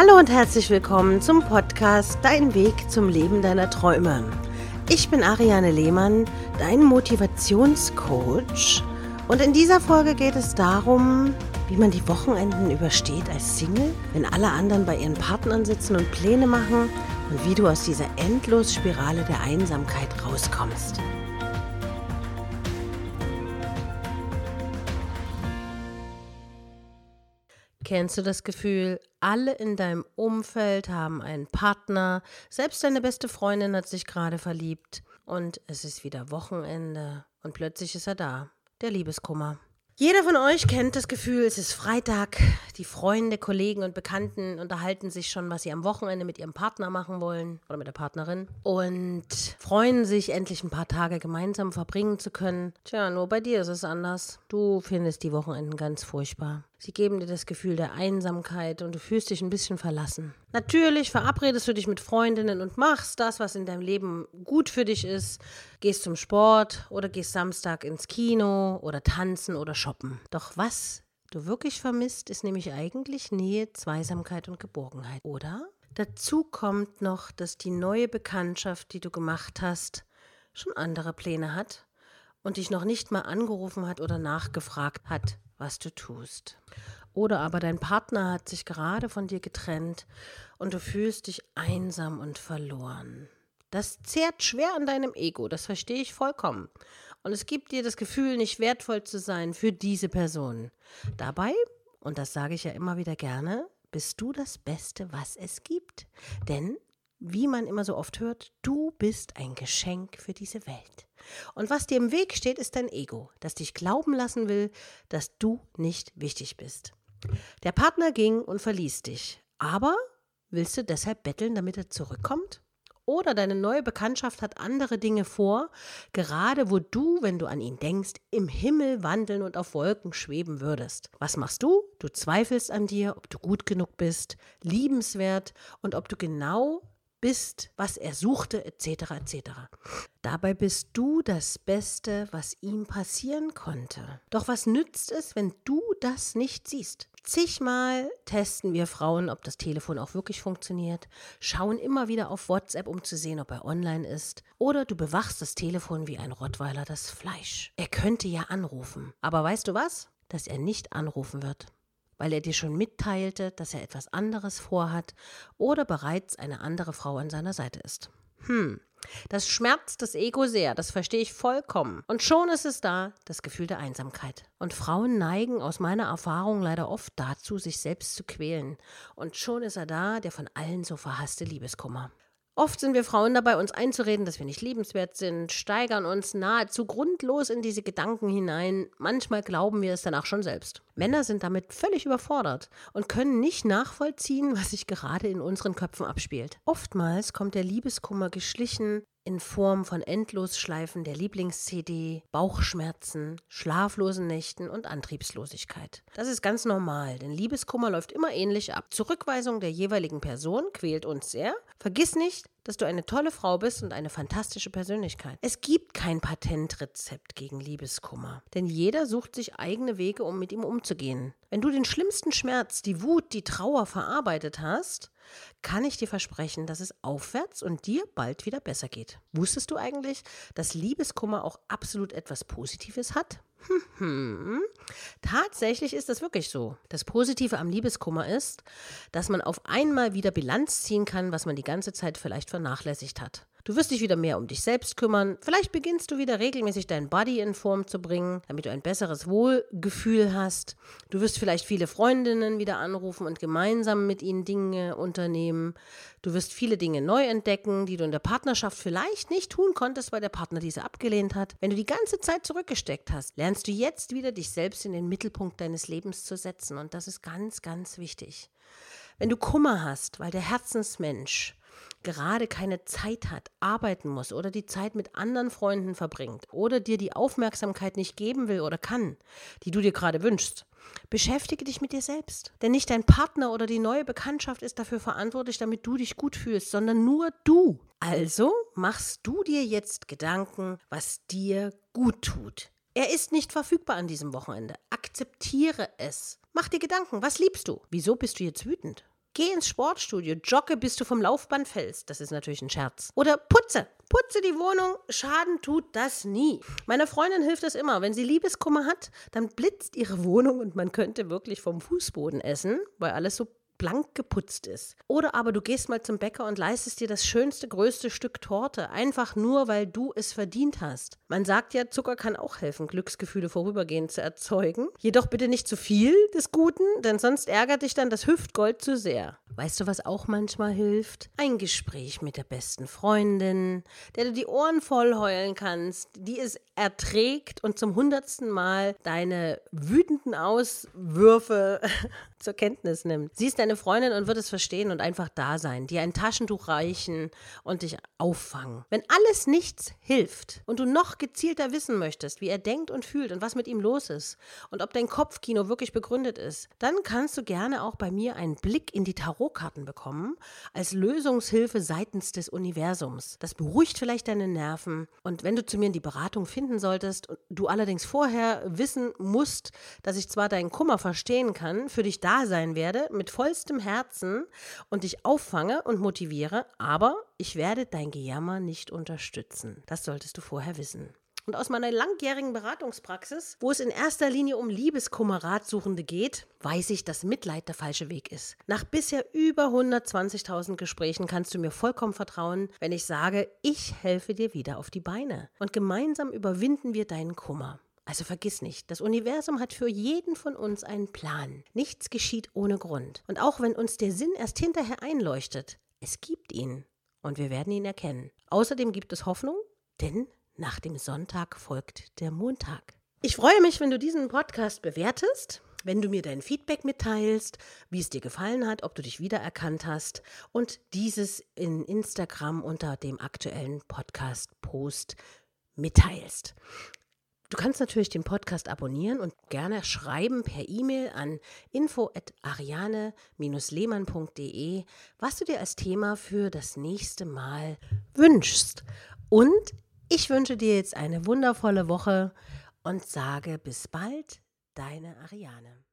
Hallo und herzlich willkommen zum Podcast Dein Weg zum Leben deiner Träume. Ich bin Ariane Lehmann, dein Motivationscoach. Und in dieser Folge geht es darum, wie man die Wochenenden übersteht als Single, wenn alle anderen bei ihren Partnern sitzen und Pläne machen und wie du aus dieser Endlosspirale der Einsamkeit rauskommst. Kennst du das Gefühl, alle in deinem Umfeld haben einen Partner, selbst deine beste Freundin hat sich gerade verliebt und es ist wieder Wochenende und plötzlich ist er da, der Liebeskummer. Jeder von euch kennt das Gefühl, es ist Freitag, die Freunde, Kollegen und Bekannten unterhalten sich schon, was sie am Wochenende mit ihrem Partner machen wollen oder mit der Partnerin und freuen sich, endlich ein paar Tage gemeinsam verbringen zu können. Tja, nur bei dir ist es anders. Du findest die Wochenenden ganz furchtbar. Sie geben dir das Gefühl der Einsamkeit und du fühlst dich ein bisschen verlassen. Natürlich verabredest du dich mit Freundinnen und machst das, was in deinem Leben gut für dich ist. Gehst zum Sport oder gehst Samstag ins Kino oder tanzen oder shoppen. Doch was du wirklich vermisst, ist nämlich eigentlich Nähe, Zweisamkeit und Geborgenheit, oder? Dazu kommt noch, dass die neue Bekanntschaft, die du gemacht hast, schon andere Pläne hat und dich noch nicht mal angerufen hat oder nachgefragt hat, was du tust. Oder aber dein Partner hat sich gerade von dir getrennt und du fühlst dich einsam und verloren. Das zehrt schwer an deinem Ego, das verstehe ich vollkommen. Und es gibt dir das Gefühl, nicht wertvoll zu sein für diese Person. Dabei, und das sage ich ja immer wieder gerne, bist du das Beste, was es gibt. Denn wie man immer so oft hört, du bist ein Geschenk für diese Welt. Und was dir im Weg steht, ist dein Ego, das dich glauben lassen will, dass du nicht wichtig bist. Der Partner ging und verließ dich, aber willst du deshalb betteln, damit er zurückkommt? Oder deine neue Bekanntschaft hat andere Dinge vor, gerade wo du, wenn du an ihn denkst, im Himmel wandeln und auf Wolken schweben würdest. Was machst du? Du zweifelst an dir, ob du gut genug bist, liebenswert und ob du genau bist, was er suchte, etc. etc. Dabei bist du das Beste, was ihm passieren konnte. Doch was nützt es, wenn du das nicht siehst? Zigmal testen wir Frauen, ob das Telefon auch wirklich funktioniert, schauen immer wieder auf WhatsApp, um zu sehen, ob er online ist. Oder du bewachst das Telefon wie ein Rottweiler das Fleisch. Er könnte ja anrufen. Aber weißt du was? Dass er nicht anrufen wird weil er dir schon mitteilte, dass er etwas anderes vorhat oder bereits eine andere Frau an seiner Seite ist. Hm, das schmerzt das Ego sehr, das verstehe ich vollkommen. Und schon ist es da, das Gefühl der Einsamkeit. Und Frauen neigen aus meiner Erfahrung leider oft dazu, sich selbst zu quälen. Und schon ist er da, der von allen so verhasste Liebeskummer. Oft sind wir Frauen dabei, uns einzureden, dass wir nicht liebenswert sind, steigern uns nahezu grundlos in diese Gedanken hinein. Manchmal glauben wir es danach schon selbst. Männer sind damit völlig überfordert und können nicht nachvollziehen, was sich gerade in unseren Köpfen abspielt. Oftmals kommt der Liebeskummer geschlichen in Form von Endlosschleifen der Lieblings-CD, Bauchschmerzen, schlaflosen Nächten und Antriebslosigkeit. Das ist ganz normal, denn Liebeskummer läuft immer ähnlich ab. Zurückweisung der jeweiligen Person quält uns sehr. Vergiss nicht, dass du eine tolle Frau bist und eine fantastische Persönlichkeit. Es gibt kein Patentrezept gegen Liebeskummer, denn jeder sucht sich eigene Wege, um mit ihm umzugehen. Wenn du den schlimmsten Schmerz, die Wut, die Trauer verarbeitet hast, kann ich dir versprechen, dass es aufwärts und dir bald wieder besser geht. Wusstest du eigentlich, dass Liebeskummer auch absolut etwas Positives hat? Hm, Tatsächlich ist das wirklich so. Das Positive am Liebeskummer ist, dass man auf einmal wieder Bilanz ziehen kann, was man die ganze Zeit vielleicht vernachlässigt hat. Du wirst dich wieder mehr um dich selbst kümmern. Vielleicht beginnst du wieder regelmäßig deinen Body in Form zu bringen, damit du ein besseres Wohlgefühl hast. Du wirst vielleicht viele Freundinnen wieder anrufen und gemeinsam mit ihnen Dinge unternehmen. Du wirst viele Dinge neu entdecken, die du in der Partnerschaft vielleicht nicht tun konntest, weil der Partner diese abgelehnt hat. Wenn du die ganze Zeit zurückgesteckt hast, lernst du jetzt wieder dich selbst in den Mittelpunkt deines Lebens zu setzen. Und das ist ganz, ganz wichtig. Wenn du Kummer hast, weil der Herzensmensch gerade keine Zeit hat, arbeiten muss oder die Zeit mit anderen Freunden verbringt oder dir die Aufmerksamkeit nicht geben will oder kann, die du dir gerade wünschst, beschäftige dich mit dir selbst. Denn nicht dein Partner oder die neue Bekanntschaft ist dafür verantwortlich, damit du dich gut fühlst, sondern nur du. Also machst du dir jetzt Gedanken, was dir gut tut. Er ist nicht verfügbar an diesem Wochenende. Akzeptiere es. Mach dir Gedanken, was liebst du? Wieso bist du jetzt wütend? Geh ins Sportstudio, jogge, bis du vom Laufband fällst. Das ist natürlich ein Scherz. Oder putze. Putze die Wohnung, Schaden tut das nie. Meiner Freundin hilft es immer. Wenn sie Liebeskummer hat, dann blitzt ihre Wohnung und man könnte wirklich vom Fußboden essen, weil alles so blank geputzt ist. Oder aber du gehst mal zum Bäcker und leistest dir das schönste, größte Stück Torte, einfach nur, weil du es verdient hast. Man sagt ja, Zucker kann auch helfen, Glücksgefühle vorübergehend zu erzeugen. Jedoch bitte nicht zu viel des Guten, denn sonst ärgert dich dann das Hüftgold zu sehr. Weißt du, was auch manchmal hilft? Ein Gespräch mit der besten Freundin, der du die Ohren voll heulen kannst, die es erträgt und zum hundertsten Mal deine wütenden Auswürfe zur Kenntnis nimmt. Sie ist deine Freundin und wird es verstehen und einfach da sein, dir ein Taschentuch reichen und dich auffangen. Wenn alles nichts hilft und du noch gezielter wissen möchtest, wie er denkt und fühlt und was mit ihm los ist und ob dein Kopfkino wirklich begründet ist, dann kannst du gerne auch bei mir einen Blick in die Tarotkarten bekommen als Lösungshilfe seitens des Universums. Das beruhigt vielleicht deine Nerven und wenn du zu mir in die Beratung finden solltest du allerdings vorher wissen musst, dass ich zwar deinen Kummer verstehen kann, für dich da sein werde mit vollstem Herzen und dich auffange und motiviere, aber ich werde dein Gejammer nicht unterstützen. Das solltest du vorher wissen. Und aus meiner langjährigen Beratungspraxis, wo es in erster Linie um Liebeskummer-Ratsuchende geht, weiß ich, dass Mitleid der falsche Weg ist. Nach bisher über 120.000 Gesprächen kannst du mir vollkommen vertrauen, wenn ich sage, ich helfe dir wieder auf die Beine. Und gemeinsam überwinden wir deinen Kummer. Also vergiss nicht, das Universum hat für jeden von uns einen Plan. Nichts geschieht ohne Grund. Und auch wenn uns der Sinn erst hinterher einleuchtet, es gibt ihn und wir werden ihn erkennen. Außerdem gibt es Hoffnung, denn nach dem Sonntag folgt der Montag. Ich freue mich, wenn du diesen Podcast bewertest, wenn du mir dein Feedback mitteilst, wie es dir gefallen hat, ob du dich wiedererkannt hast und dieses in Instagram unter dem aktuellen Podcast-Post mitteilst. Du kannst natürlich den Podcast abonnieren und gerne schreiben per E-Mail an info@ariane-lehmann.de, was du dir als Thema für das nächste Mal wünschst. Und ich wünsche dir jetzt eine wundervolle Woche und sage bis bald, deine Ariane.